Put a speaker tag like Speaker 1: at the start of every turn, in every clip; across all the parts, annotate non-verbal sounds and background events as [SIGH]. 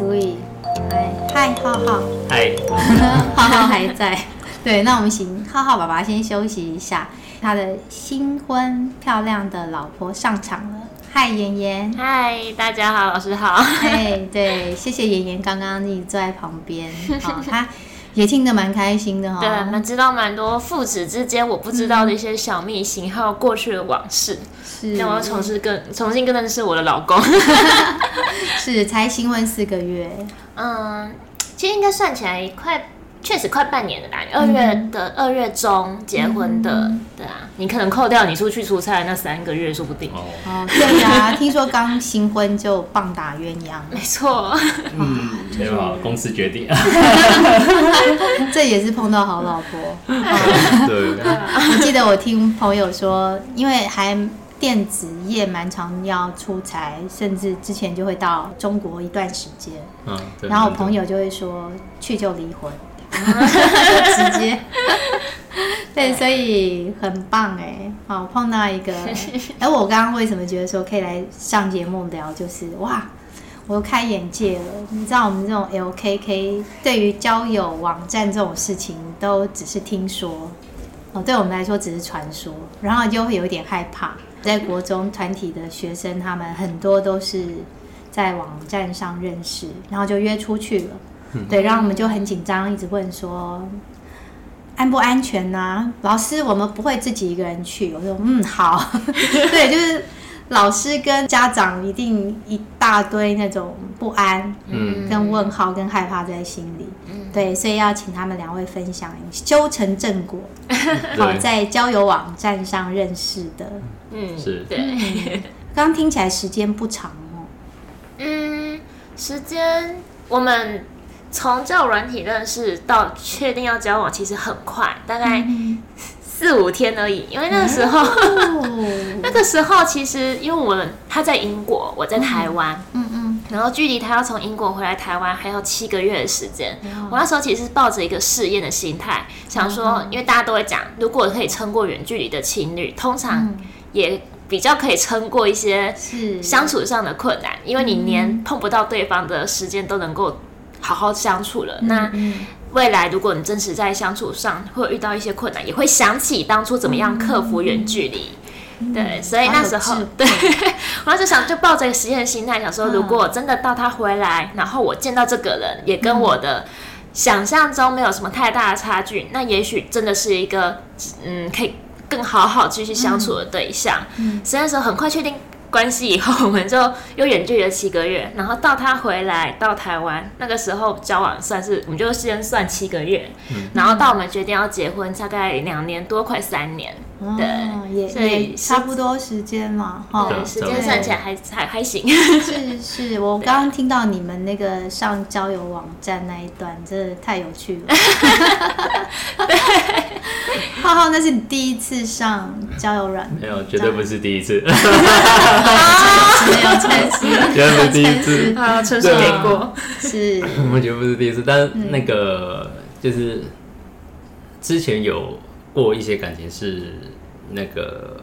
Speaker 1: ，Sweet，嗨，嗨，浩浩，
Speaker 2: 嗨，[LAUGHS]
Speaker 1: 浩浩还在。[LAUGHS] 对，那我们请浩浩爸爸先休息一下，他的新婚漂亮的老婆上场了。嗨，妍妍。
Speaker 3: 嗨，大家好，老师好。[LAUGHS]
Speaker 1: 哎，对，谢谢妍妍刚刚你坐在旁边，好，他也听得蛮开心的哈、哦。
Speaker 3: 对，我们知道蛮多父子之间我不知道的一些小秘辛，还有过去的往事。是，那我要重新跟重新跟认识我的老公。[LAUGHS]
Speaker 1: 是，才新婚四个月。
Speaker 3: 嗯，其实应该算起来快。确实快半年了吧，二月的二、嗯、月中结婚的，嗯、对啊，你可能扣掉你出去出差那三个月，说不定。
Speaker 1: 哦，对呀、啊，听说刚新婚就棒打鸳鸳鸯，
Speaker 3: 没错。
Speaker 2: 嗯，没有啊，公司决定。[LAUGHS]
Speaker 1: 这也是碰到好老婆。哦、[LAUGHS] 对。我记得我听朋友说，因为还电子业蛮常要出差，甚至之前就会到中国一段时间。嗯。然后我朋友就会说，去就离婚。直接，对，所以很棒哎，好碰到一个，[LAUGHS] 哎，我刚刚为什么觉得说可以来上节目聊，就是哇，我开眼界了。你知道我们这种 LKK 对于交友网站这种事情都只是听说，哦，对我们来说只是传说，然后就会有一点害怕。在国中团体的学生，他们很多都是在网站上认识，然后就约出去了。对，然后我们就很紧张，一直问说安不安全呢、啊？老师，我们不会自己一个人去。我说嗯，好。[LAUGHS] 对，就是老师跟家长一定一大堆那种不安，嗯，跟问号跟害怕在心里。嗯，对，所以要请他们两位分享修成正果。好，在交友网站上认识的，
Speaker 3: 嗯，是对。
Speaker 1: 刚刚听起来时间不长哦。
Speaker 3: 嗯，时间我们。从交友软体认识到确定要交往，其实很快，大概四五天而已。因为那个时候，嗯、[LAUGHS] 那个时候其实因为我们他在英国，我在台湾，嗯。嗯，然后距离他要从英国回来台湾还有七个月的时间。嗯、我那时候其实是抱着一个试验的心态，想说，因为大家都会讲，如果可以撑过远距离的情侣，通常也比较可以撑过一些相处上的困难，因为你连碰不到对方的时间都能够。好好相处了，那未来如果你真实在相处上会遇到一些困难，也会想起当初怎么样克服远距离。嗯、对，所以那时候，对，[LAUGHS] 我就想就抱着一个实验的心态，想说如果真的到他回来，然后我见到这个人也跟我的想象中没有什么太大的差距，那也许真的是一个嗯可以更好好继续相处的对象。嗯，所以那时候很快确定。关系以后，我们就又远距离了七个月，然后到他回来到台湾，那个时候交往算是，我们就先算七个月，嗯、然后到我们决定要结婚，大概两年多，快三年。对，也所以
Speaker 1: 差不多时间嘛，哈，
Speaker 3: 时间算起来还还还行。
Speaker 1: 是是，我 [LAUGHS] 刚刚听到你们那个上交友网站那一段，真的太有趣了。[LAUGHS] 对，浩浩，那是你第一次上交友软？
Speaker 2: 没有，绝对不是第一次。
Speaker 1: 没有，诚实，
Speaker 2: 绝对不是第一次。[LAUGHS]
Speaker 3: 啊，诚实给过。
Speaker 1: 是，
Speaker 2: 我觉得不是第一次，但那个就是之前有。过一些感情是那个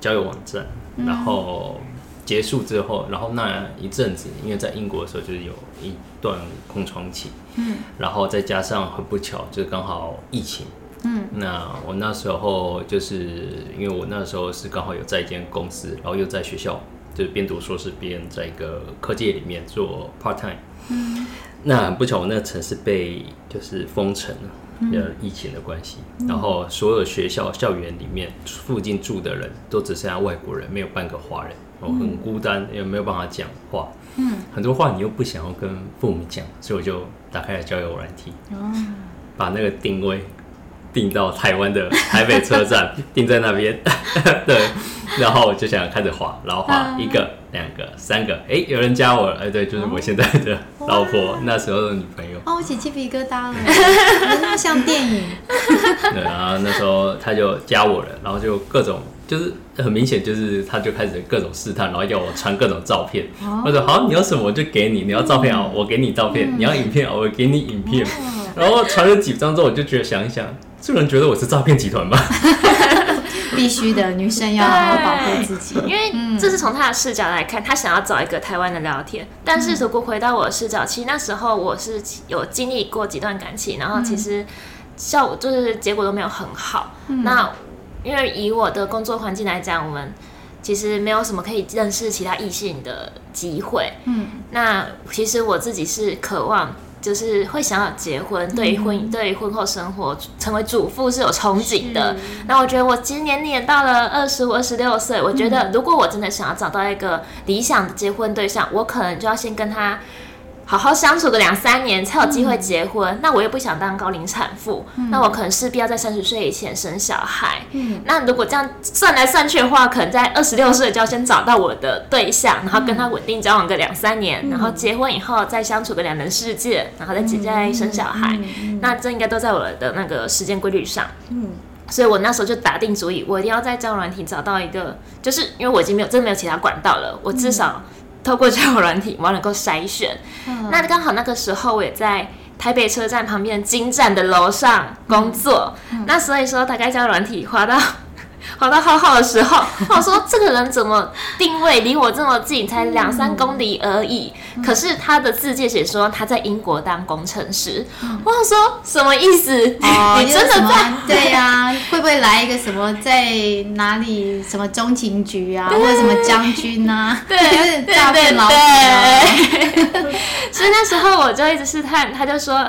Speaker 2: 交友网站，嗯、然后结束之后，然后那一阵子，因为在英国的时候就是有一段空窗期，嗯，然后再加上很不巧，就是刚好疫情，嗯，那我那时候就是因为我那时候是刚好有在一间公司，然后又在学校，就是边读硕士边在一个科技里面做 part time，嗯，那很不巧，我那个城市被就是封城了。呃，疫情的关系，然后所有学校校园里面附近住的人都只剩下外国人，没有半个华人，我很孤单，也没有办法讲话。嗯，很多话你又不想要跟父母讲，所以我就打开了交友软体，把那个定位定到台湾的台北车站，[LAUGHS] 定在那边。[LAUGHS] 对，然后我就想开始滑，然后滑一个。两个、三个，哎，有人加我了，哎，对，就是我现在的老婆，那时候的女朋友。
Speaker 1: 哦，我起鸡皮疙瘩了，[LAUGHS] 那么像电影。
Speaker 2: 对，然后那时候他就加我了，然后就各种，就是很明显，就是他就开始各种试探，然后要我传各种照片。我说好，你要什么我就给你，你要照片啊，我给你照片；你要影片啊，我给你影片。然后传了几张之后，我就觉得想一想，这人觉得我是诈骗集团吗？[LAUGHS]
Speaker 1: 必须的，女生要好好保护自己。[LAUGHS]
Speaker 3: 因为这是从他的视角来看，他想要找一个台湾的聊天。但是如果回到我的视角，其实那时候我是有经历过几段感情，然后其实效果就是结果都没有很好。那因为以我的工作环境来讲，我们其实没有什么可以认识其他异性的机会。嗯，那其实我自己是渴望。就是会想要结婚，对婚、嗯、对婚后生活成为主妇是有憧憬的。那我觉得我今年年到了二十五、二十六岁，我觉得如果我真的想要找到一个理想的结婚对象，我可能就要先跟他。好好相处个两三年才有机会结婚，嗯、那我又不想当高龄产妇，嗯、那我可能势必要在三十岁以前生小孩。嗯，那如果这样算来算去的话，可能在二十六岁就要先找到我的对象，然后跟他稳定交往个两三年，嗯、然后结婚以后再相处个两人世界，然后再结再生小孩。那这应该都在我的那个时间规律上。嗯，所以我那时候就打定主意，我一定要在交友软体找到一个，就是因为我已经没有真的没有其他管道了，我至少。透过交友软体，我要能够筛选。嗯、那刚好那个时候，我也在台北车站旁边金站的楼上工作。那所以说，大概交友软体花到。跑到浩浩的时候，我说这个人怎么定位离我这么近，才两三公里而已。可是他的字介写说他在英国当工程师，我说什么意思？你真的在？
Speaker 1: 对呀，会不会来一个什么在哪里什么中情局啊，或者什么将军啊？对，[LAUGHS] 有点诈骗老师。[LAUGHS]
Speaker 3: 所以那时候我就一直试探，他就说，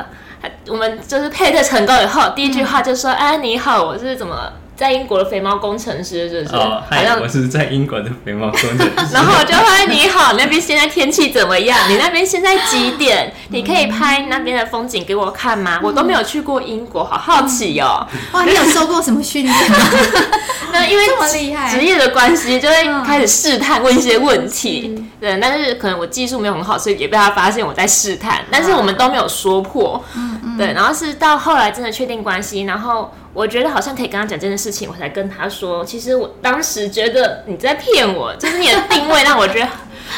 Speaker 3: 我们就是配对成功以后，第一句话就说：“哎，你好，我是怎么？”在英国的肥猫工程师是不是？
Speaker 2: 哦，嗨，我是在英国的肥猫工程师。
Speaker 3: 然后我就问你好，那边现在天气怎么样？你那边现在几点？你可以拍那边的风景给我看吗？我都没有去过英国，好好奇哦。
Speaker 1: 哇，你有 [LAUGHS] 受过什么训练吗？[LAUGHS]
Speaker 3: 那因为这么厉害，职业的关系就会开始试探，问一些问题。对，但是可能我技术没有很好，所以也被他发现我在试探。但是我们都没有说破。嗯嗯。对，然后是到后来真的确定关系，然后。我觉得好像可以跟他讲这件事情，我才跟他说。其实我当时觉得你在骗我，就是你的定位让我觉得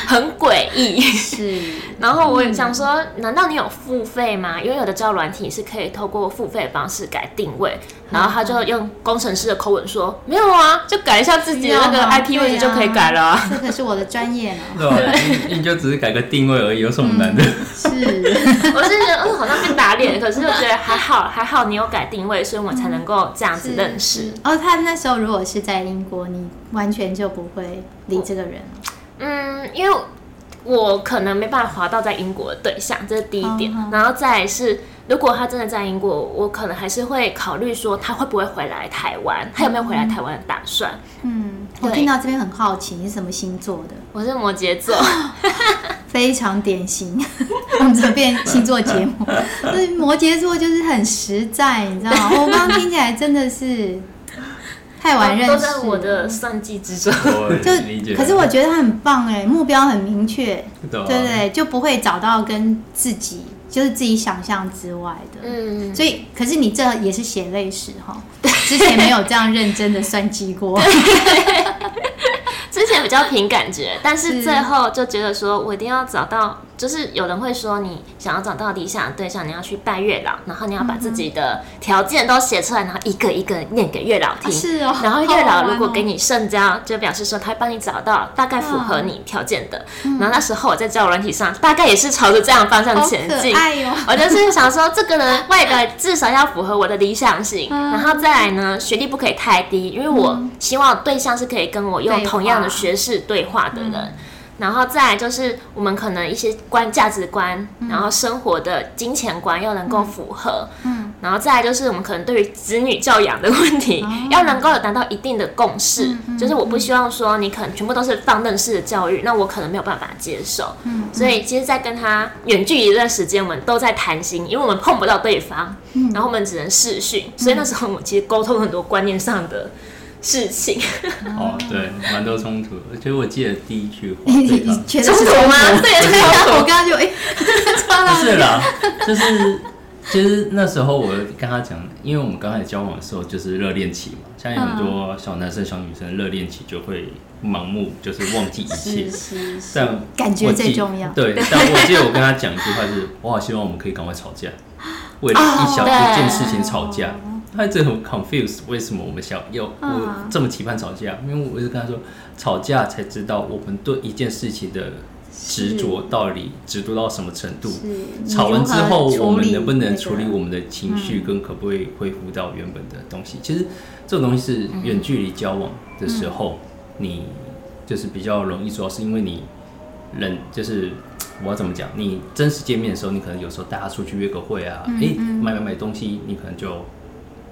Speaker 3: 很诡异。[LAUGHS] 是，[LAUGHS] 然后我也想说，嗯、难道你有付费吗？因为有的交友软体是可以透过付费的方式改定位。然后他就用工程师的口吻说：“没有啊，就改一下自己的那个 IP 位置就可以改了、啊。啊”
Speaker 1: 这可是我的专业呢。
Speaker 2: 对吧？你你就只是改个定位而已，有什么难的？嗯、[LAUGHS]
Speaker 1: 是，
Speaker 3: 我是觉得嗯，好像被打脸，可是我觉得还好，还好你有改定位，所以我才能够这样子认识。
Speaker 1: 哦，他那时候如果是在英国，你完全就不会理这个人。
Speaker 3: 嗯，因为我可能没办法滑到在英国的对象，这是第一点。哦、然后再来是。如果他真的在英国，我可能还是会考虑说他会不会回来台湾，他有没有回来台湾的打算？
Speaker 1: 嗯，对我听到这边很好奇，你是什么星座的？
Speaker 3: 我是摩羯座，[LAUGHS]
Speaker 1: 非常典型。我们这边星座节目，[LAUGHS] 摩羯座就是很实在，你知道吗？我刚刚听起来真的是太晚认识，都
Speaker 3: 在我的算计之中。
Speaker 1: 就可是我觉得他很棒哎，目标很明确，对不对？就不会找到跟自己。就是自己想象之外的，嗯，所以可是你这也是血泪史哈，之前没有这样认真的算计过。
Speaker 3: 之前比较凭感觉，但是最后就觉得说，我一定要找到，就是有人会说，你想要找到理想的对象，你要去拜月老，然后你要把自己的条件都写出来，然后一个一个念给月老听。是哦。然后月老如果给你圣交，就表示说他会帮你找到大概符合你条件的。然后那时候我在交友软体上，大概也是朝着这样方向前进。哎哟。我就是想说，这个人外表至少要符合我的理想型，然后再来呢，学历不可以太低，因为我希望对象是可以跟我用同样的学士对话的人，嗯、然后再来就是我们可能一些观价值观，嗯、然后生活的金钱观要能够符合，嗯，然后再来就是我们可能对于子女教养的问题，嗯、要能够有达到一定的共识，嗯、就是我不希望说你可能全部都是放任式的教育，那我可能没有办法接受，嗯，所以其实，在跟他远距离一段时间，我们都在谈心，因为我们碰不到对方，嗯、然后我们只能视讯，所以那时候我们其实沟通很多观念上的。事情
Speaker 2: 哦，对，蛮多冲突。而且我记得第一句话，[LAUGHS]
Speaker 3: 冲突吗？对，
Speaker 1: 我刚刚就哎，[LAUGHS]
Speaker 2: 不是啦，就是其实那时候我跟他讲，因为我们刚开始交往的时候就是热恋期嘛，像有很多小男生、小女生热恋期就会盲目，就是忘记一切。但
Speaker 1: 感觉最重要。
Speaker 2: 对，但我记得我跟他讲一句话，是我好希望我们可以赶快吵架，为了一小一件事情吵架。他一直很 confused，为什么我们想要我这么期盼吵架？因为我一直跟他说，吵架才知道我们对一件事情的执着到底执着到什么程度。吵完之后，我们能不能处理我们的情绪，跟可不可以恢复到原本的东西？其实这种东西是远距离交往的时候，你就是比较容易做到，是因为你人就是。我要怎么讲？你真实见面的时候，你可能有时候带他出去约个会啊，哎、嗯嗯欸，买买买东西，你可能就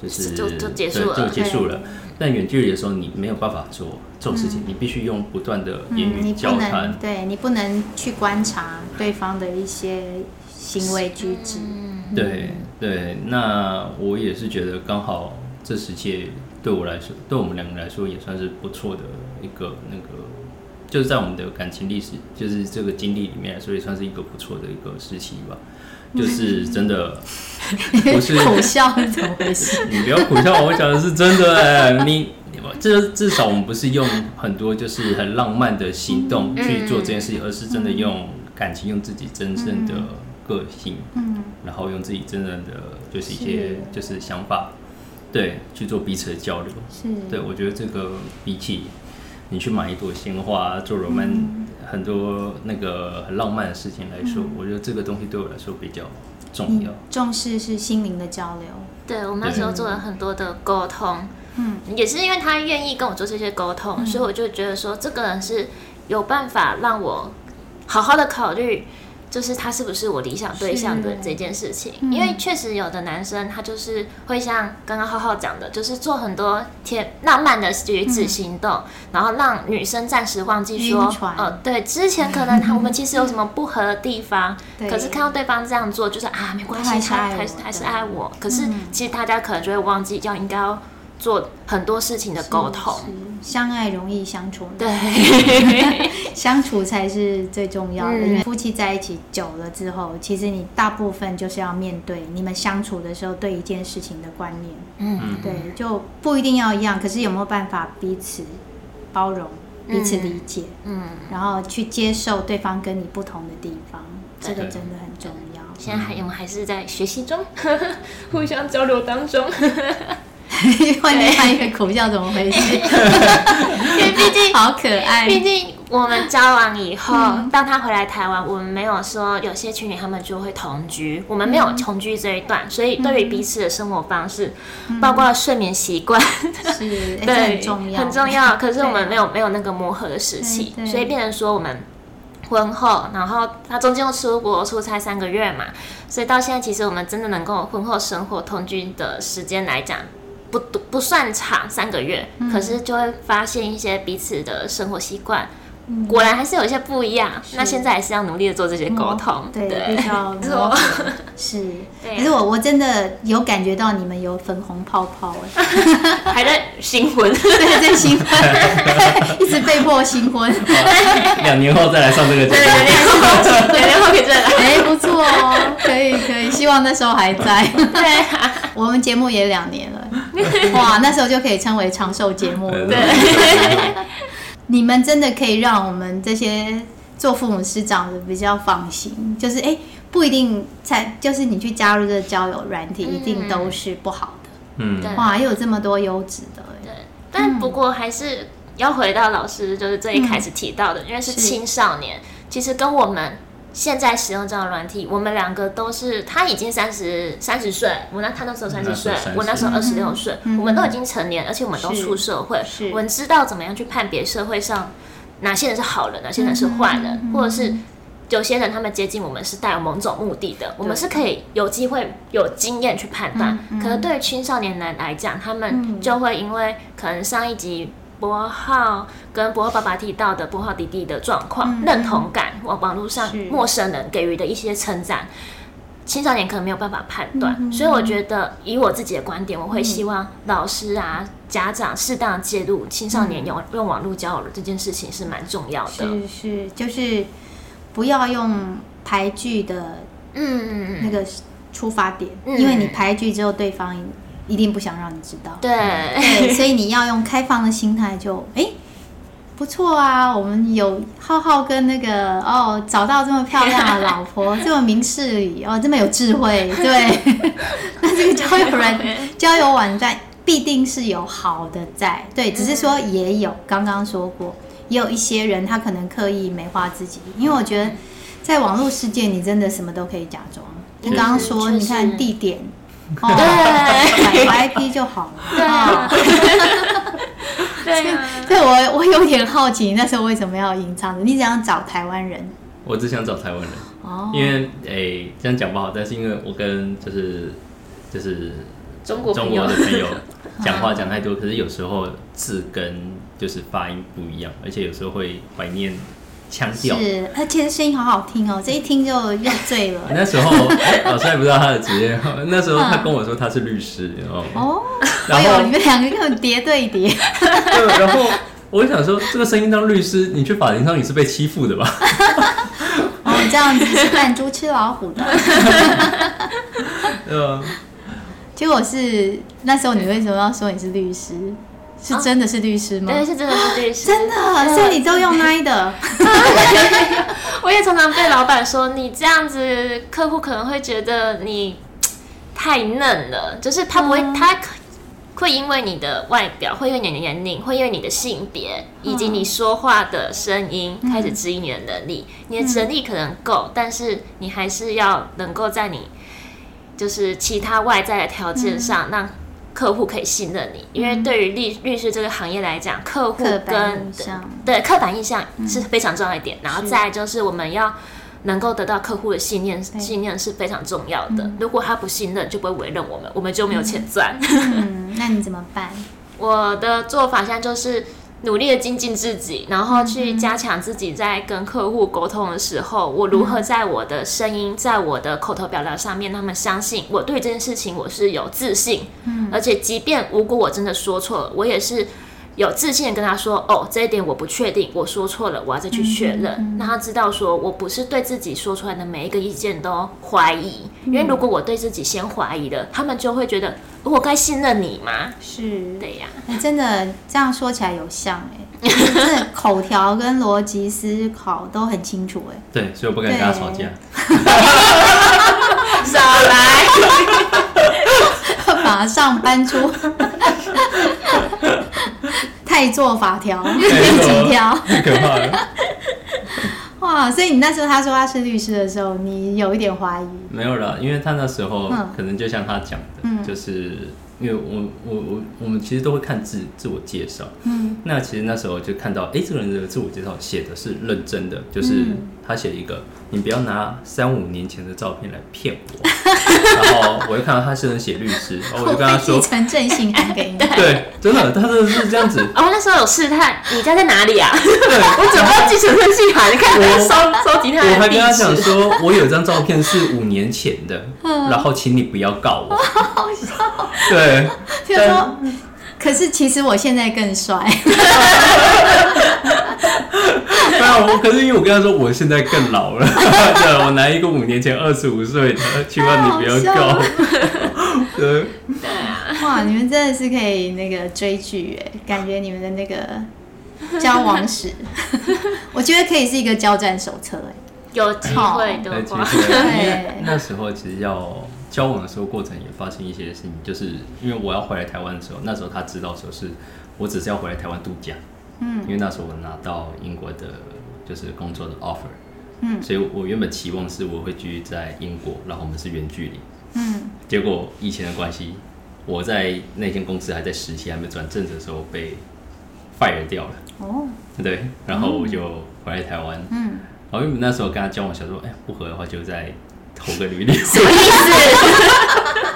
Speaker 2: 就是
Speaker 3: 就就结束了，
Speaker 2: 就结束了。但远距离的时候，你没有办法做这种事情，嗯、你必须用不断的言语交谈、
Speaker 1: 嗯。对，你不能去观察对方的一些行为举止。
Speaker 2: 嗯、对对，那我也是觉得刚好这世界对我来说，对我们两个来说也算是不错的一个那个。就是在我们的感情历史，就是这个经历里面，来说，也算是一个不错的一个时期吧。就是真的，[LAUGHS] 不是
Speaker 1: 苦笑是怎么回事？
Speaker 2: 你不要苦笑，我讲的是真的哎。你这至少我们不是用很多就是很浪漫的行动去做这件事情，而是真的用感情，用自己真正的个性，嗯，然后用自己真正的就是一些就是想法，对，去做彼此的交流。是，对我觉得这个比起。你去买一朵鲜花，做 roman、嗯、很多那个很浪漫的事情来说，嗯、我觉得这个东西对我来说比较重要。
Speaker 1: 重视是心灵的交流。
Speaker 3: 对，我们那时候做了很多的沟通，嗯，也是因为他愿意跟我做这些沟通，嗯、所以我就觉得说，这个人是有办法让我好好的考虑。就是他是不是我理想对象的这件事情，嗯、因为确实有的男生他就是会像刚刚浩浩讲的，就是做很多甜浪漫的举止行动，嗯、然后让女生暂时忘记
Speaker 1: 说，
Speaker 3: 呃，对，之前可能他我们其实有什么不合的地方，[LAUGHS] 嗯、可是看到对方这样做，就是啊，没关系，他还还是还是爱我，可是其实大家可能就会忘记要应该要。做很多事情的沟通，
Speaker 1: 相爱容易相处，
Speaker 3: 对，[LAUGHS]
Speaker 1: 相处才是最重要的。嗯、因为夫妻在一起久了之后，其实你大部分就是要面对你们相处的时候对一件事情的观念。嗯，对，就不一定要一样，可是有没有办法彼此包容、彼此理解？嗯，然后去接受对方跟你不同的地方，这个真的很重要。
Speaker 3: 现在还我们还是在学习中，[LAUGHS] 互相交流当中。[LAUGHS]
Speaker 1: 换另外一个苦笑，怎么回事？[LAUGHS] 因
Speaker 3: 为毕竟
Speaker 1: 好可爱。
Speaker 3: 毕竟我们交往以后，嗯、当他回来台湾，我们没有说有些情侣他们就会同居，我们没有同居这一段，所以对于彼此的生活方式，嗯、包括睡眠习惯，
Speaker 1: 是 [LAUGHS]
Speaker 3: 对
Speaker 1: 很重要，
Speaker 3: 很重要。可是我们没有没有那个磨合的时期，所以变成说我们婚后，然后他中间又出国出差三个月嘛，所以到现在其实我们真的能够婚后生活同居的时间来讲。不不算长，三个月，嗯、可是就会发现一些彼此的生活习惯，嗯、果然还是有一些不一样。那现在还是要努力的做这些沟通，
Speaker 1: 对，比较做是。可是我我真的有感觉到你们有粉红泡泡哎，[LAUGHS]
Speaker 3: 还在新婚，[LAUGHS]
Speaker 1: 对，在新婚，[LAUGHS] 一直被迫新婚，
Speaker 2: 两年后再来上这个节目，
Speaker 3: 两年后，两年后可以再来，
Speaker 1: 哎，不错哦，可以可以，希望那时候还在。对，我们节目也两年了。[LAUGHS] 哇，那时候就可以称为长寿节目了。对，你们真的可以让我们这些做父母师长的比较放心，就是哎、欸，不一定才就是你去加入这个交友软体，一定都是不好的。嗯，哇，又有这么多优质的。
Speaker 3: 对，但不过还是要回到老师就是最一开始提到的，嗯、因为是青少年，其实跟我们。现在使用这样的软体，我们两个都是，他已经三十三十岁，我那他那时候三十岁，我那时候二十六岁，嗯、我们都已经成年，而且我们都出社会，我们知道怎么样去判别社会上哪些人是好人，哪些人是坏人，嗯、或者是有些人他们接近我们是带有某种目的的，我们是可以有机会有经验去判断。嗯嗯、可能对于青少年人来讲，他们就会因为可能上一集。博浩跟博浩爸爸提到的博浩弟弟的状况，嗯、认同感，网网络上陌生人给予的一些称赞，青少年可能没有办法判断，嗯、所以我觉得以我自己的观点，我会希望老师啊、家长适当介入青少年用用网络交友的这件事情是蛮重要的。
Speaker 1: 是是，就是不要用排拒的嗯那个出发点，嗯、因为你排拒之后对方。一定不想让你知道，
Speaker 3: 对，
Speaker 1: 对，所以你要用开放的心态，就哎，不错啊，我们有浩浩跟那个哦，找到这么漂亮的老婆，[LAUGHS] 这么明事理哦，这么有智慧，对。[LAUGHS] 那这个交友软交友网站必定是有好的在，对，只是说也有刚刚说过，也有一些人他可能刻意美化自己，因为我觉得在网络世界你真的什么都可以假装。你刚刚说你看地点，[LAUGHS] 哦，对，买 IP 就好了，对啊。[LAUGHS]
Speaker 3: 对啊，[LAUGHS]
Speaker 1: 对我我有点好奇，那时候为什么要隐藏的？你怎样找台湾人？
Speaker 2: 我只想找台湾人哦，因为诶这样讲不好，但是因为我跟就是就是
Speaker 3: 中国
Speaker 2: 中国的朋友 [LAUGHS] 讲话讲太多，可是有时候字跟就是发音不一样，而且有时候会怀念。腔调
Speaker 1: 是，而且声音好好听哦，这一听就又醉了。[LAUGHS]
Speaker 2: 那时候老师还不知道他的职业，[LAUGHS] 那时候他跟我说他是律师，哦，
Speaker 1: 哦，然后你们两个根本叠对叠。[LAUGHS]
Speaker 2: 对，然后我就想说，这个声音当律师，你去法庭上你是被欺负的吧？
Speaker 1: 哦，这样子是扮猪吃老虎的。
Speaker 2: 嗯，
Speaker 1: 结果是那时候你为什么要说你是律师？是真的是律师吗？
Speaker 3: 对，是真的是律师。[GASPS]
Speaker 1: 真的，所以你都用那的。[LAUGHS]
Speaker 3: 我也常常被老板说，你这样子，客户可能会觉得你太嫩了。就是他不会，嗯、他会因为你的外表，会因为你的年龄，会因为你的性别，以及你说话的声音，嗯、开始质疑你的能力。你的能力可能够，嗯、但是你还是要能够在你就是其他外在的条件上，让、嗯。客户可以信任你，因为对于律律师这个行业来讲，客户跟对刻板印象是非常重要一点。然后再就是我们要能够得到客户的信念，信念是非常重要的。如果他不信任，就不会委任我们，我们就没有钱赚。
Speaker 1: 嗯，那你怎么办？[LAUGHS]
Speaker 3: 我的做法现在就是。努力的精进自己，然后去加强自己在跟客户沟通的时候，我如何在我的声音，在我的口头表达上面，他们相信我对这件事情我是有自信，嗯，而且即便如果我真的说错了，我也是。有自信的跟他说：“哦，这一点我不确定，我说错了，我要再去确认。让、他知道说，我不是对自己说出来的每一个意见都怀疑，嗯、因为如果我对自己先怀疑了，他们就会觉得我该信任你吗？
Speaker 1: 是，
Speaker 3: 对呀。
Speaker 1: 你、真的这样说起来有像哎、欸，真的口条跟逻辑思考都很清楚哎、欸。
Speaker 2: 对，所以我不敢跟他吵架。[LAUGHS]
Speaker 3: 少来，
Speaker 1: 马上搬出。[LAUGHS] ”太做法条，[LAUGHS] 几条，
Speaker 2: 太可怕了。[LAUGHS]
Speaker 1: 哇！所以你那时候他说他是律师的时候，你有一点怀疑？
Speaker 2: 没有啦，因为他那时候可能就像他讲的，嗯、就是因为我我我我们其实都会看自自我介绍，嗯，那其实那时候就看到，哎、欸，这个人的自我介绍写的是认真的，就是他写一个。你不要拿三五年前的照片来骗我，然后我就看到他是能写律师，然后我就跟他说，
Speaker 1: 继承正信函给你。
Speaker 2: 对，真的，他真的是这样子。
Speaker 3: 哦，那时候有试探，你家在哪里啊？对，[LAUGHS] 我准备要继承正信函，你看我收收集他。
Speaker 2: 我还跟他讲说，我有一张照片是五年前的，然后请你不要告我。[LAUGHS]
Speaker 1: 好笑。
Speaker 2: 对。
Speaker 1: 听说，可是其实我现在更帅。[LAUGHS]
Speaker 2: 对啊，我可是因为我跟他说我现在更老了，[LAUGHS] 对，我拿一个五年前二十五岁的，希望你不要告。[LAUGHS] 对，
Speaker 1: 哇，你们真的是可以那个追剧哎，感觉你们的那个交往史，我觉得可以是一个交战手册哎，
Speaker 3: 有机会的话，
Speaker 2: 对，那时候其实要交往的时候，过程也发生一些事情，就是因为我要回来台湾的时候，那时候他知道说是我只是要回来台湾度假。嗯，因为那时候我拿到英国的，就是工作的 offer，嗯，所以我原本期望是我会继续在英国，然后我们是远距离，嗯，结果疫情的关系，我在那间公司还在实习还没转正的时候被 fire 掉了，哦，对，然后我就回来台湾，嗯，然后因为那时候跟他交往，想说，哎，不合的话就再投个履历，[LAUGHS]
Speaker 1: 什么意思？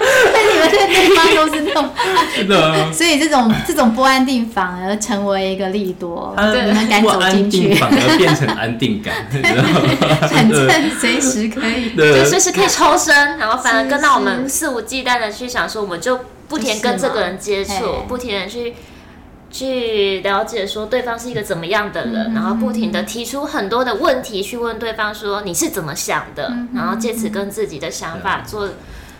Speaker 1: [LAUGHS] 你们这个地方都是那种，是的，所以这种这种不安定反而成为一个利多，你们敢走进去，
Speaker 2: 反而变成安定感，[LAUGHS]
Speaker 1: 反正随时可以，
Speaker 3: 就随时可以抽身，然后反而跟到我们肆无忌惮的去想说，我们就不停跟这个人接触，不停的去去了解说对方是一个怎么样的人，然后不停的提出很多的问题去问对方说你是怎么想的，然后借此跟自己的想法做。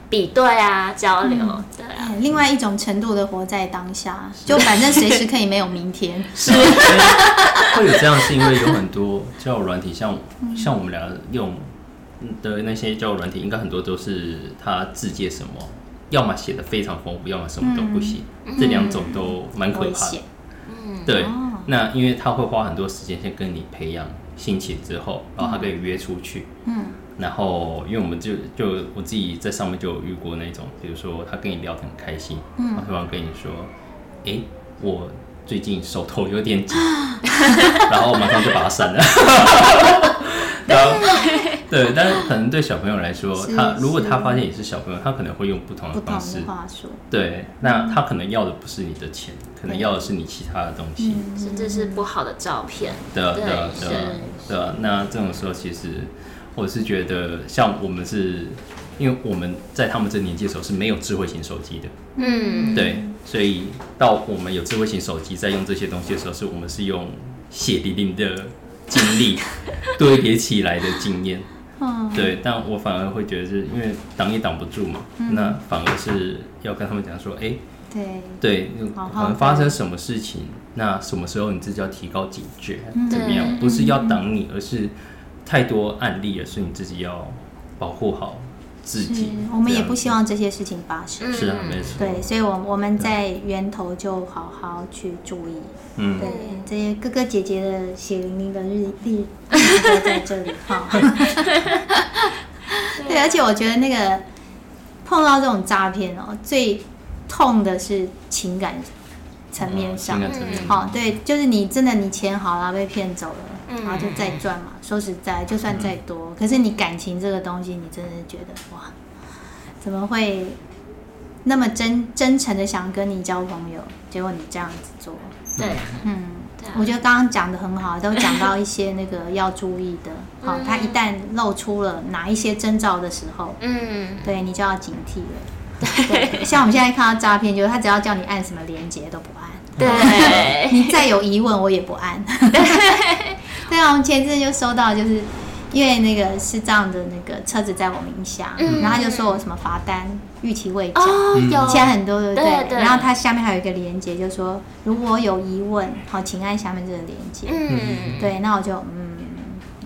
Speaker 3: 比对啊，交流，嗯、对啊。
Speaker 1: 另外一种程度的活在当下，就反正随时可以没有明天。[LAUGHS]
Speaker 2: 是，会有这样，是因为有很多交友软体，像像我们俩用的那些交友软体，应该很多都是他自介什么，要么写的非常丰富，要么什么都不写，嗯、这两种都蛮可怕的。嗯，对。哦、那因为他会花很多时间先跟你培养心情之后，然后他跟你约出去。嗯。然后，因为我们就就我自己在上面就有遇过那种，比如说他跟你聊得很开心，嗯，然后突然跟你说，哎，我最近手头有点紧，[LAUGHS] 然后马上就把他删了。[LAUGHS] 然后对，但是可能对小朋友来说，他如果他发现你是小朋友，他可能会用不同的方式。对，那他可能要的不是你的钱，可能要的是你其他的东西，
Speaker 3: 甚至是不好的照片。
Speaker 2: 对啊，对啊，对啊，对啊。那这种时候其实。我是觉得，像我们是，因为我们在他们这年纪的时候是没有智慧型手机的，嗯，对，所以到我们有智慧型手机在用这些东西的时候，是我们是用血淋淋的经历 [LAUGHS] 堆叠起来的经验，嗯，对，但我反而会觉得，是因为挡也挡不住嘛，嗯、那反而是要跟他们讲说，哎、欸，对，对，可能发生什么事情，那什么时候你自己要提高警觉，嗯、怎么样？不是要挡你，而是。太多案例了，所以你自己要保护好自己。
Speaker 1: 我们也不希望这些事情发生。
Speaker 2: 是啊，没错。
Speaker 1: 对，所以，我我们在源头就好好去注意。嗯。对，这些哥哥姐姐的血淋淋的日历都在这里哈。[LAUGHS] 对，而且我觉得那个碰到这种诈骗哦，最痛的是情感层面上。情感层面。好，对，就是你真的你钱好了被骗走了。然后就再赚嘛。说实在，就算再多，可是你感情这个东西，你真的觉得哇，怎么会那么真真诚的想跟你交朋友？结果你这样子做，
Speaker 3: 对，
Speaker 1: 嗯，我觉得刚刚讲的很好，都讲到一些那个要注意的。好，他一旦露出了哪一些征兆的时候，嗯，对你就要警惕了。[LAUGHS] 对，像我们现在看到诈骗，就是他只要叫你按什么连接都不按。对，[LAUGHS] 你再有疑问我也不按。[LAUGHS] 对啊，我们前阵就收到，就是因为那个是这样的，那个车子在我名下，嗯、然后他就说我什么罚单逾期未缴，哦、有钱很多，对不对？对对，然后他下面还有一个连接，就说如果有疑问，好，请按下面这个连接。嗯，对，那我就嗯，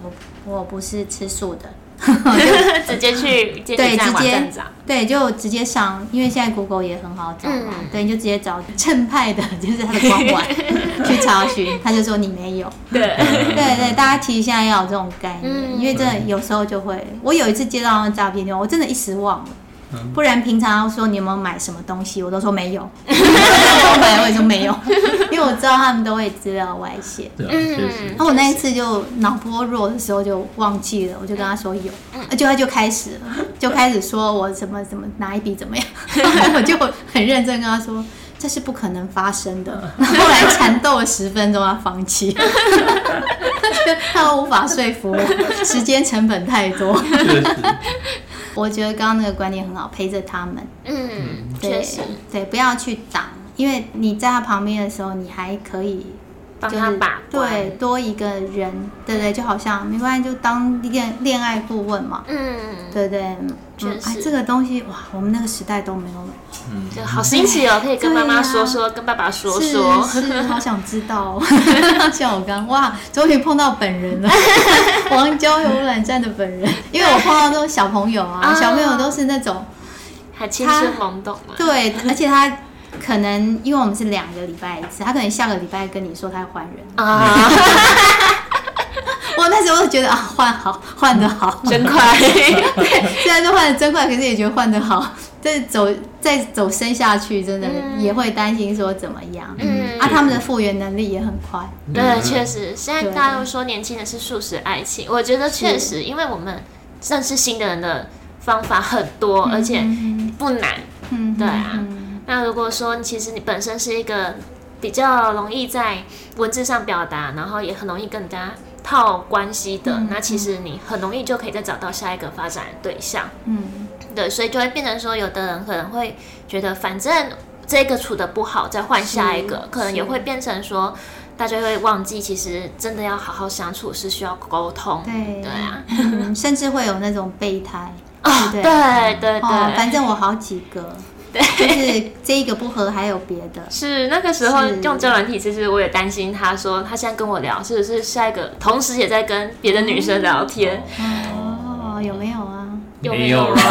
Speaker 1: 我我不是吃素的。[LAUGHS]
Speaker 3: 直接去对，直接
Speaker 1: 对，就直接上，因为现在 Google 也很好找嘛。嗯、对，你就直接找正派的，[LAUGHS] 就是他的官网 [LAUGHS] 去查询，他就说你没有。对对对，大家其实现在要有这种概念，嗯、因为真的有时候就会，我有一次接到那诈骗电话，我真的一时忘了。不然平常说你有没有买什么东西，我都说没有。[LAUGHS] 我买我也说没有，[LAUGHS] 因为我知道他们都会资料外泄。
Speaker 2: 对啊，确实。
Speaker 1: 然后我那一次就脑波弱的时候就忘记了，我就跟他说有，就他就开始了，就开始说我什么什么哪一笔怎么样，[LAUGHS] 我就很认真跟他说这是不可能发生的。后来缠斗了十分钟，他放弃，他无法说服我，时间成本太多。我觉得刚刚那个观念很好，陪着他们。嗯，对，确实，对，不要去挡，因为你在他旁边的时候，你还可以
Speaker 3: 帮他把关。
Speaker 1: 对，多一个人，对对，就好像没关系，就当恋恋爱顾问嘛。嗯，对对，确实，这个东西哇，我们那个时代都没有。
Speaker 3: 嗯，就好新奇哦，可以跟妈妈说说，跟爸爸说说，
Speaker 1: 是好想知道。[LAUGHS] 像我刚哇，终于碰到本人了，王交友软站的本人，因为我碰到那种小朋友啊，小朋友都是那种
Speaker 3: 还青春懵懂嘛。
Speaker 1: 对，而且他可能因为我们是两个礼拜一次，他可能下个礼拜跟你说他要换人啊。[LAUGHS] 我那时候觉得啊，换好，换的好，
Speaker 3: 真快。[LAUGHS]
Speaker 1: 对，虽然说换的真快，可是也觉得换的好。[LAUGHS] 再走再走深下去，真的也会担心说怎么样？嗯啊，他们的复原能力也很快。
Speaker 3: 对，确实，现在大家都说年轻人是素食爱情，我觉得确实，因为我们认识新的人的方法很多，而且不难。嗯，对啊。那如果说其实你本身是一个比较容易在文字上表达，然后也很容易跟人家套关系的，那其实你很容易就可以再找到下一个发展对象。嗯。对，所以就会变成说，有的人可能会觉得，反正这个处的不好，再换下一个，可能也会变成说，大家会忘记，其实真的要好好相处是需要沟通。对，对啊，
Speaker 1: 甚至会有那种备胎，
Speaker 3: 哦，对对对，
Speaker 1: 反正我好几个。对，就是这一个不合，还有别的。[LAUGHS]
Speaker 3: 是那个时候用交友软体，其实我也担心。他说他现在跟我聊，是不是下一个同时也在跟别的女生聊天？
Speaker 1: 哦，有没有啊？
Speaker 2: 有没有啊？[LAUGHS]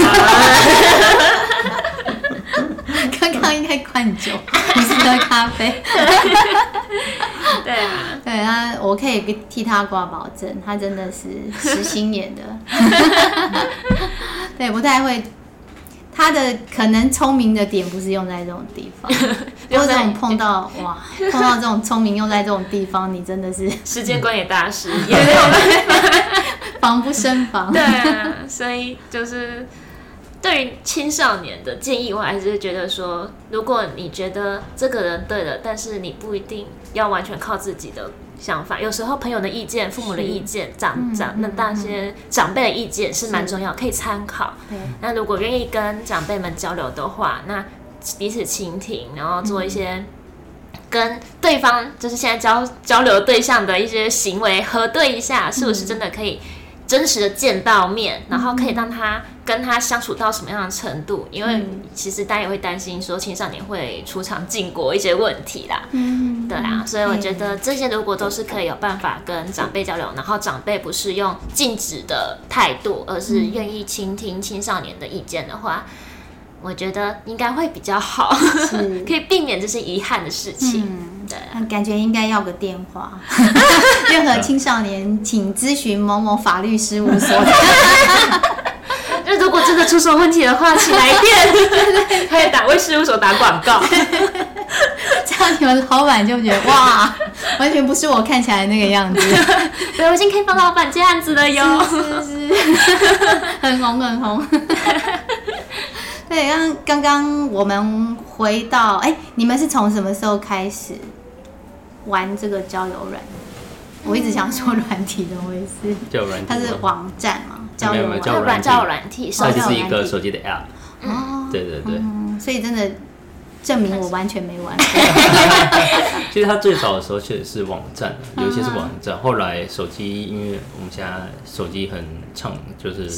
Speaker 1: 刚刚应该灌酒，不是喝咖啡。[LAUGHS]
Speaker 3: 对啊，
Speaker 1: 对啊，我可以替他挂保证，他真的是实心眼的。对，不太会。他的可能聪明的点不是用在这种地方，[LAUGHS] 或者这种碰到 [LAUGHS] 哇，碰到这种聪明用在这种地方，你真的是
Speaker 3: 时间管理大师，
Speaker 1: 也没有办法，[LAUGHS] 防不胜防。
Speaker 3: 对啊，所以就是对于青少年的建议，我还是觉得说，如果你觉得这个人对了，但是你不一定要完全靠自己的。想法有时候朋友的意见、父母的意见、长长那大些长辈的意见是蛮重要，可以参考。那如果愿意跟长辈们交流的话，那彼此倾听，然后做一些跟对方就是现在交交流对象的一些行为核对一下，是不是真的可以真实的见到面，然后可以让他。跟他相处到什么样的程度？因为其实大家也会担心说青少年会出场禁果一些问题啦。嗯，对啊，所以我觉得这些如果都是可以有办法跟长辈交流，然后长辈不是用禁止的态度，而是愿意倾听青少年的意见的话，我觉得应该会比较好，[LAUGHS] 可以避免这些遗憾的事情。嗯，对，
Speaker 1: 感觉应该要个电话，[LAUGHS] 任何青少年请咨询某某法律事务所。[LAUGHS]
Speaker 3: 那如果真的出什么问题的话，请来电，可以打为事务所打广告，
Speaker 1: 这样你们老板就觉得哇，完全不是我看起来那个样子。
Speaker 3: 对，我已经可以帮老板接案子了哟，
Speaker 1: 是是是，很红很红。对，刚刚刚我们回到，哎、欸，你们是从什么时候开始玩这个交友软？我一直想说软体的，我也是。
Speaker 2: 交友软体，
Speaker 1: 它是网站嘛？交友软
Speaker 3: 交友软体，
Speaker 2: 它就是一个手机的 App。哦，对对对。
Speaker 1: 所以真的证明我完全没玩过。[LAUGHS]
Speaker 2: 其实它最早的时候确实是网站，有一些是网站。后来手机，因为我们现在手机很畅，就是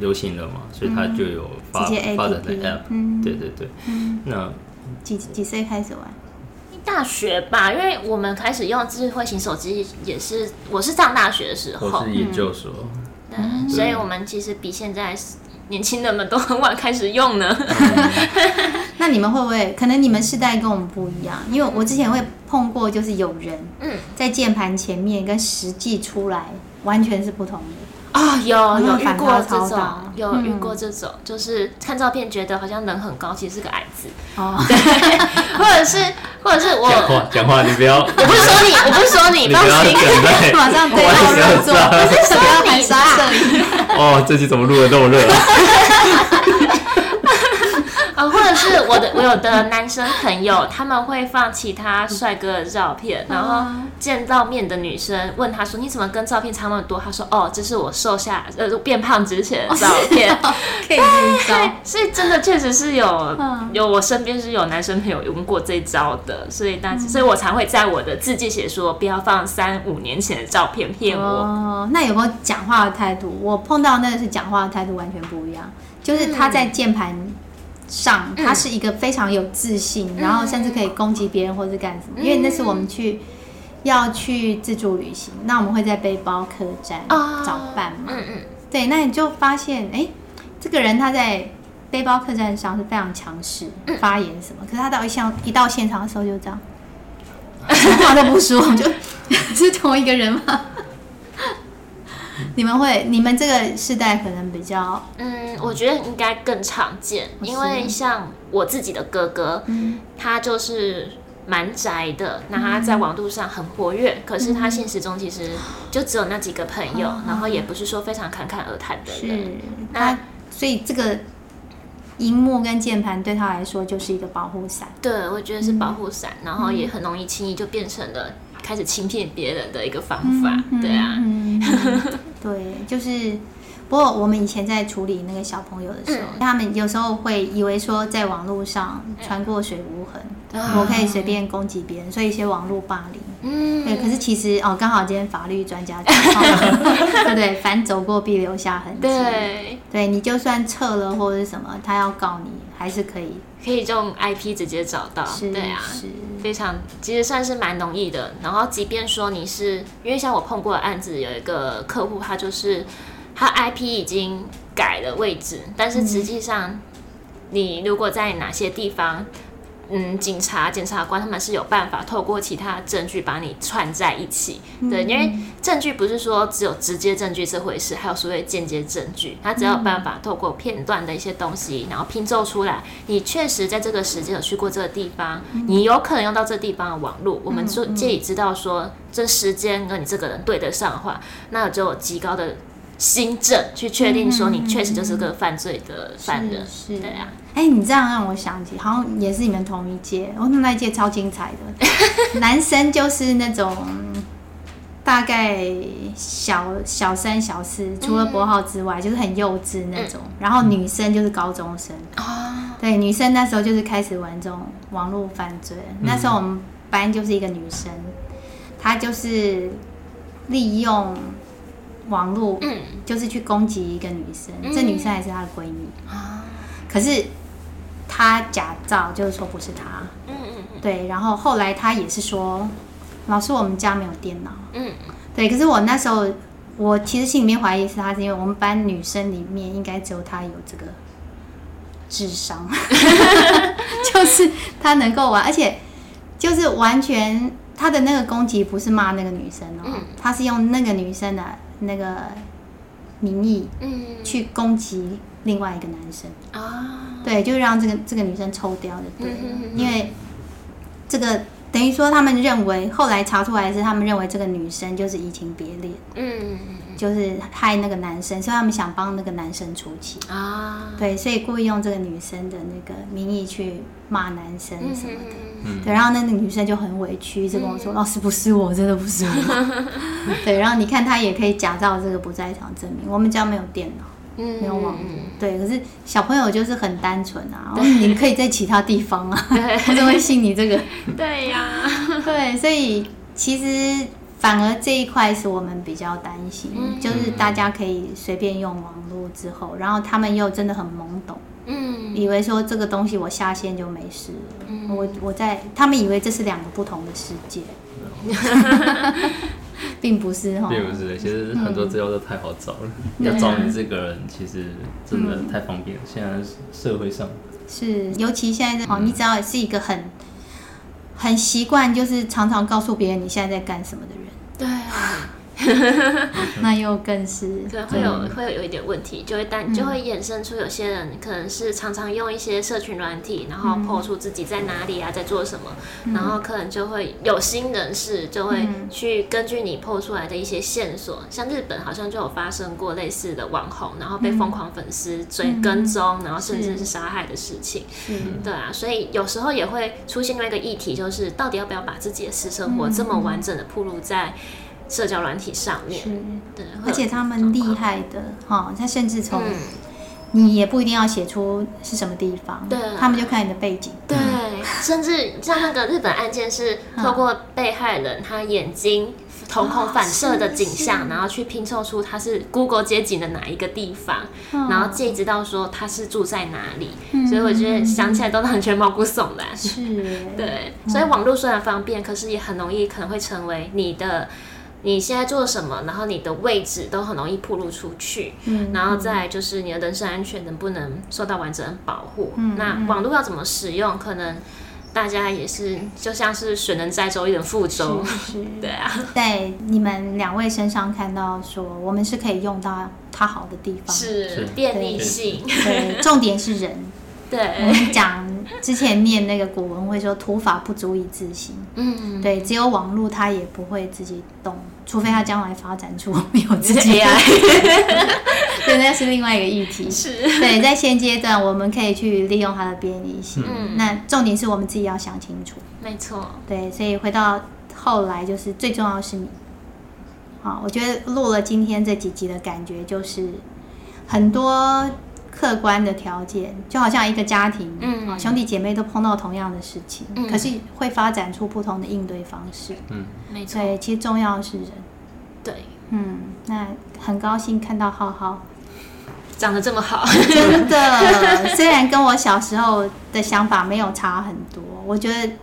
Speaker 2: 流行了嘛，所以它就有发发展的 App。嗯，对对对。那
Speaker 1: 几几岁开始玩？
Speaker 3: 大学吧，因为我们开始用智慧型手机也是我是上大学的时候，
Speaker 2: 我是研究所。
Speaker 3: 嗯，所以我们其实比现在年轻人们都很晚开始用呢。
Speaker 1: 那你们会不会？可能你们世代跟我们不一样，因为我之前会碰过，就是有人嗯在键盘前面跟实际出来完全是不同的。
Speaker 3: 啊、哦，有有遇过这种，有遇过这种，嗯、就是看照片觉得好像人很高，其实是个矮子。哦，[LAUGHS] 对，[LAUGHS] 或者是，或者是我
Speaker 2: 讲话，讲话，你不要，我
Speaker 3: 不是说你，我不是说你，[LAUGHS] 放心，
Speaker 1: 马上对号入座，我是说你杀摄影。
Speaker 2: 哦，这期怎么录的那么热？
Speaker 3: 啊，或者是我的我有的男生朋友，他们会放其他帅哥的照片，然后见到面的女生问他说：“你怎么跟照片差那么多？”他说：“哦，这是我瘦下呃变胖之前的照片。[LAUGHS] ”可以这招，所以真的确实是有有我身边是有男生朋友用过这招的，所以大所以我才会在我的字迹写说不要放三五年前的照片骗我。
Speaker 1: 哦，那有没有讲话的态度？我碰到那个是讲话的态度完全不一样，就是他在键盘。上，他是一个非常有自信，嗯、然后甚至可以攻击别人或者干什么。嗯、因为那是我们去要去自助旅行，那我们会在背包客栈找伴嘛。嗯嗯。对，那你就发现，哎，这个人他在背包客栈上是非常强势，发言什么，可是他到一像一到现场的时候就这样，什 [LAUGHS] 么话都不说，就 [LAUGHS] 是同一个人吗？你们会，你们这个世代可能比较，
Speaker 3: 嗯，我觉得应该更常见，因为像我自己的哥哥，嗯，他就是蛮宅的，那他在网络上很活跃，可是他现实中其实就只有那几个朋友，然后也不是说非常侃侃而谈的人，
Speaker 1: 那所以这个荧幕跟键盘对他来说就是一个保护伞，
Speaker 3: 对，我觉得是保护伞，然后也很容易轻易就变成了。开始欺骗别人的一个方法，嗯、对啊，
Speaker 1: 嗯、对，就是。不过我们以前在处理那个小朋友的时候，嗯、他们有时候会以为说在网络上穿过水无痕，嗯、我可以随便攻击别人，所以一些网络霸凌。嗯，对。可是其实哦，刚好今天法律专家讲，[LAUGHS] 对不对？凡走过必留下痕迹。
Speaker 3: 对，
Speaker 1: 对你就算撤了或者是什么，他要告你还是可以，
Speaker 3: 可以用 IP 直接找到。
Speaker 1: 是
Speaker 3: 对啊，
Speaker 1: 是
Speaker 3: 非常其实算是蛮容易的。然后即便说你是，因为像我碰过的案子，有一个客户，他就是他 IP 已经改了位置，但是实际上你如果在哪些地方。嗯，警察、检察官他们是有办法透过其他证据把你串在一起，嗯、对，因为证据不是说只有直接证据这回事，还有所谓间接证据，他只要有办法透过片段的一些东西，然后拼凑出来，你确实在这个时间有去过这个地方，嗯、你有可能用到这地方的网络，我们就借以知道说这时间跟你这个人对得上的话，那就有极高的。新证去确定说你确实就是个犯罪的犯人，
Speaker 1: 是，是
Speaker 3: 对啊。
Speaker 1: 哎、欸，你这样让我想起，好像也是你们同一届，我们那一届超精彩的。[LAUGHS] 男生就是那种大概小小三、小四，除了博浩之外，就是很幼稚那种。然后女生就是高中生啊，对，女生那时候就是开始玩这种网络犯罪。那时候我们班就是一个女生，她就是利用。网络，嗯，就是去攻击一个女生，嗯、这女生还是她的闺蜜啊。可是她假造，就是说不是她，嗯嗯对。然后后来她也是说，老师，我们家没有电脑，嗯，对。可是我那时候，我其实心里面怀疑是她，是因为我们班女生里面应该只有她有这个智商，[LAUGHS] 就是她能够玩，而且就是完全她的那个攻击不是骂那个女生哦，她、嗯、是用那个女生的。那个名义，嗯，去攻击另外一个男生。啊，对，就让这个这个女生抽掉的，对，因为这个等于说他们认为，后来查出来是他们认为这个女生就是移情别恋，嗯，就是害那个男生，所以他们想帮那个男生出气啊，对，所以故意用这个女生的那个名义去骂男生什么的。对，然后那个女生就很委屈，一直跟我说：“老师不是我，真的不是我。[LAUGHS] ”对，然后你看他也可以假造这个不在场证明。我们家没有电脑，没有网络。对，可是小朋友就是很单纯啊，你可以在其他地方啊，[LAUGHS] 他就会信你这个。[LAUGHS]
Speaker 3: 对呀，[LAUGHS]
Speaker 1: 对，所以其实反而这一块是我们比较担心，就是大家可以随便用网络之后，然后他们又真的很懵懂。嗯，以为说这个东西我下线就没事了。嗯，我我在他们以为这是两个不同的世界，[LAUGHS] 并不是哈，
Speaker 2: 并不是。其实很多资料都太好找了，嗯、要找你这个人，其实真的太方便了。嗯、现在社会上
Speaker 1: 是，尤其现在哦，你只要是一个很很习惯，就是常常告诉别人你现在在干什么的人，
Speaker 3: 对啊。[LAUGHS]
Speaker 1: 那又更是
Speaker 3: 可能，会有会有有一点问题，就会但就会衍生出有些人可能是常常用一些社群软体，然后 po 出自己在哪里啊，在做什么，然后可能就会有心人士就会去根据你 po 出来的一些线索，像日本好像就有发生过类似的网红，然后被疯狂粉丝追跟踪，然后甚至是杀害的事情。对啊，所以有时候也会出现另外一个议题，就是到底要不要把自己的私生活这么完整的暴露在。社交软体上面，是。
Speaker 1: 对，而且他们厉害的哈，他甚至从你也不一定要写出是什么地方，对，他们就看你的背景，
Speaker 3: 对，甚至像那个日本案件是透过被害人他眼睛瞳孔反射的景象，然后去拼凑出他是 Google 街景的哪一个地方，然后借知道说他是住在哪里，所以我觉得想起来都很觉得毛骨悚然，是，对，所以网络虽然方便，可是也很容易可能会成为你的。你现在做什么？然后你的位置都很容易暴露出去，嗯，然后再就是你的人身安全能不能受到完整的保护？嗯，那网络要怎么使用？可能大家也是就像是水能载舟，亦能覆舟，[LAUGHS] 对啊。
Speaker 1: 在你们两位身上看到说，我们是可以用到它好的地方，
Speaker 3: 是便利性，
Speaker 1: 对，重点是人。对，我们讲之前念那个古文会说，土法不足以自行。嗯，对，只有网络它也不会自己动，除非它将来发展出没有自己 AI。[LAUGHS] [LAUGHS] 对，那是另外一个议题。是，对，在现阶段我们可以去利用它的便利性。嗯，那重点是我们自己要想清楚。
Speaker 3: 没错。
Speaker 1: 对，所以回到后来就是最重要的是你。好，我觉得录了今天这几集的感觉就是很多。客观的条件，就好像一个家庭，嗯，兄弟姐妹都碰到同样的事情，嗯，可是会发展出不同的应对方式，
Speaker 3: 嗯，没错。
Speaker 1: 对，其实重要的是人，
Speaker 3: 对，
Speaker 1: 嗯，那很高兴看到浩浩。
Speaker 3: 长得这么好，
Speaker 1: 真的。[LAUGHS] 虽然跟我小时候的想法没有差很多，我觉得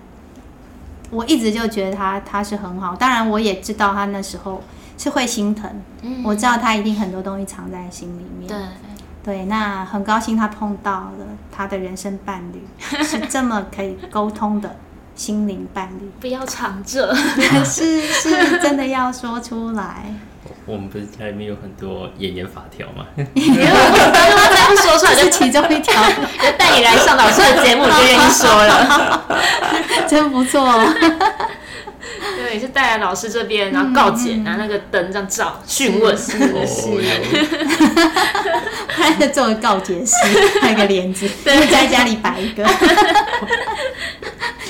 Speaker 1: 我一直就觉得他他是很好，当然我也知道他那时候是会心疼，嗯，我知道他一定很多东西藏在心里面，
Speaker 3: 对。
Speaker 1: 对，那很高兴他碰到了他的人生伴侣，[LAUGHS] 是这么可以沟通的心灵伴侣。
Speaker 3: 不要藏着，[LAUGHS]
Speaker 1: 是是真的要说出来。
Speaker 2: 我们不是家里面有很多演言法条吗？
Speaker 3: 没有，再不说出来 [LAUGHS] 就其中一条。带你来上老师的节目，就愿意说了，
Speaker 1: 真不错。
Speaker 3: 对，是带来老师这边，然后告解，拿那个灯这样照讯问，是是。
Speaker 1: 他在做个告解师，拍个帘子，[LAUGHS] 对，在家里摆一个。[LAUGHS]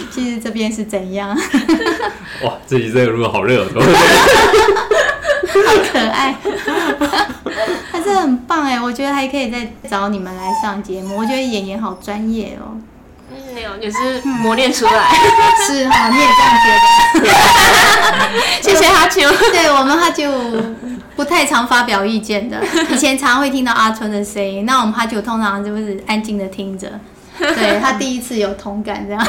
Speaker 1: 其实这边是怎样？[LAUGHS]
Speaker 2: 哇，这里这个路好热，
Speaker 1: 好可爱。他真的很棒哎，我觉得还可以再找你们来上节目。我觉得演员好专业哦。
Speaker 3: 没有，也是磨练出来。[LAUGHS]
Speaker 1: 是哈，你也这样觉得？[LAUGHS] 谢谢哈啾。[LAUGHS] 对，我们哈啾不太常发表意见的，以前常会听到阿春的声音，那我们哈啾通常就是安静的听着。对，他第一次有同感，这样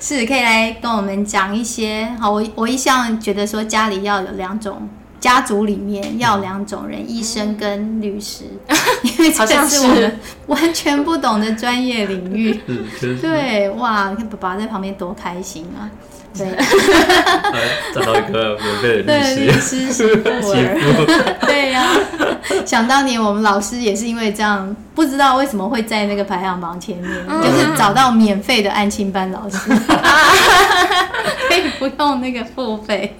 Speaker 1: 是可以来跟我们讲一些。好，我我一向觉得说家里要有两种。家族里面要两种人，医生跟律师，因为这是。我们完全不懂的专业领域。对，哇，看爸爸在旁边多开心啊！对，[LAUGHS]
Speaker 2: 找到一个免费的律师，
Speaker 1: 媳妇对呀，想当年我们老师也是因为这样，不知道为什么会在那个排行榜前面，就是找到免费的安亲班老师，[LAUGHS] 可以不用那个付费。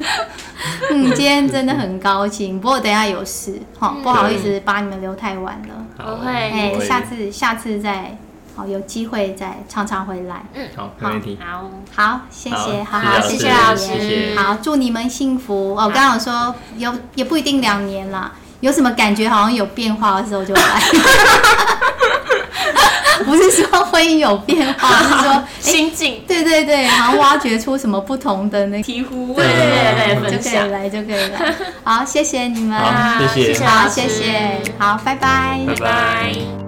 Speaker 1: [LAUGHS] 嗯，今天真的很高兴，不过等下有事，好不好意思把你们留太晚了。
Speaker 3: 不会，哎，
Speaker 1: 下次下次再好有机会再常常回来。
Speaker 2: 嗯，好，没问题。
Speaker 3: 好，
Speaker 1: 好，谢谢，好好，谢谢老师，好，祝你们幸福。哦，我刚刚有说有也不一定两年啦，有什么感觉好像有变化的时候就来。[LAUGHS] 不是说婚姻有变化，是说 [LAUGHS]
Speaker 3: 心境。
Speaker 1: 对对对，好像挖掘出什么不同的那
Speaker 3: 醍醐味，对对对，
Speaker 1: 就可以来，就可以来。好，谢谢你们，
Speaker 2: 谢谢，
Speaker 1: 好，谢谢，好，拜拜，
Speaker 2: 拜拜。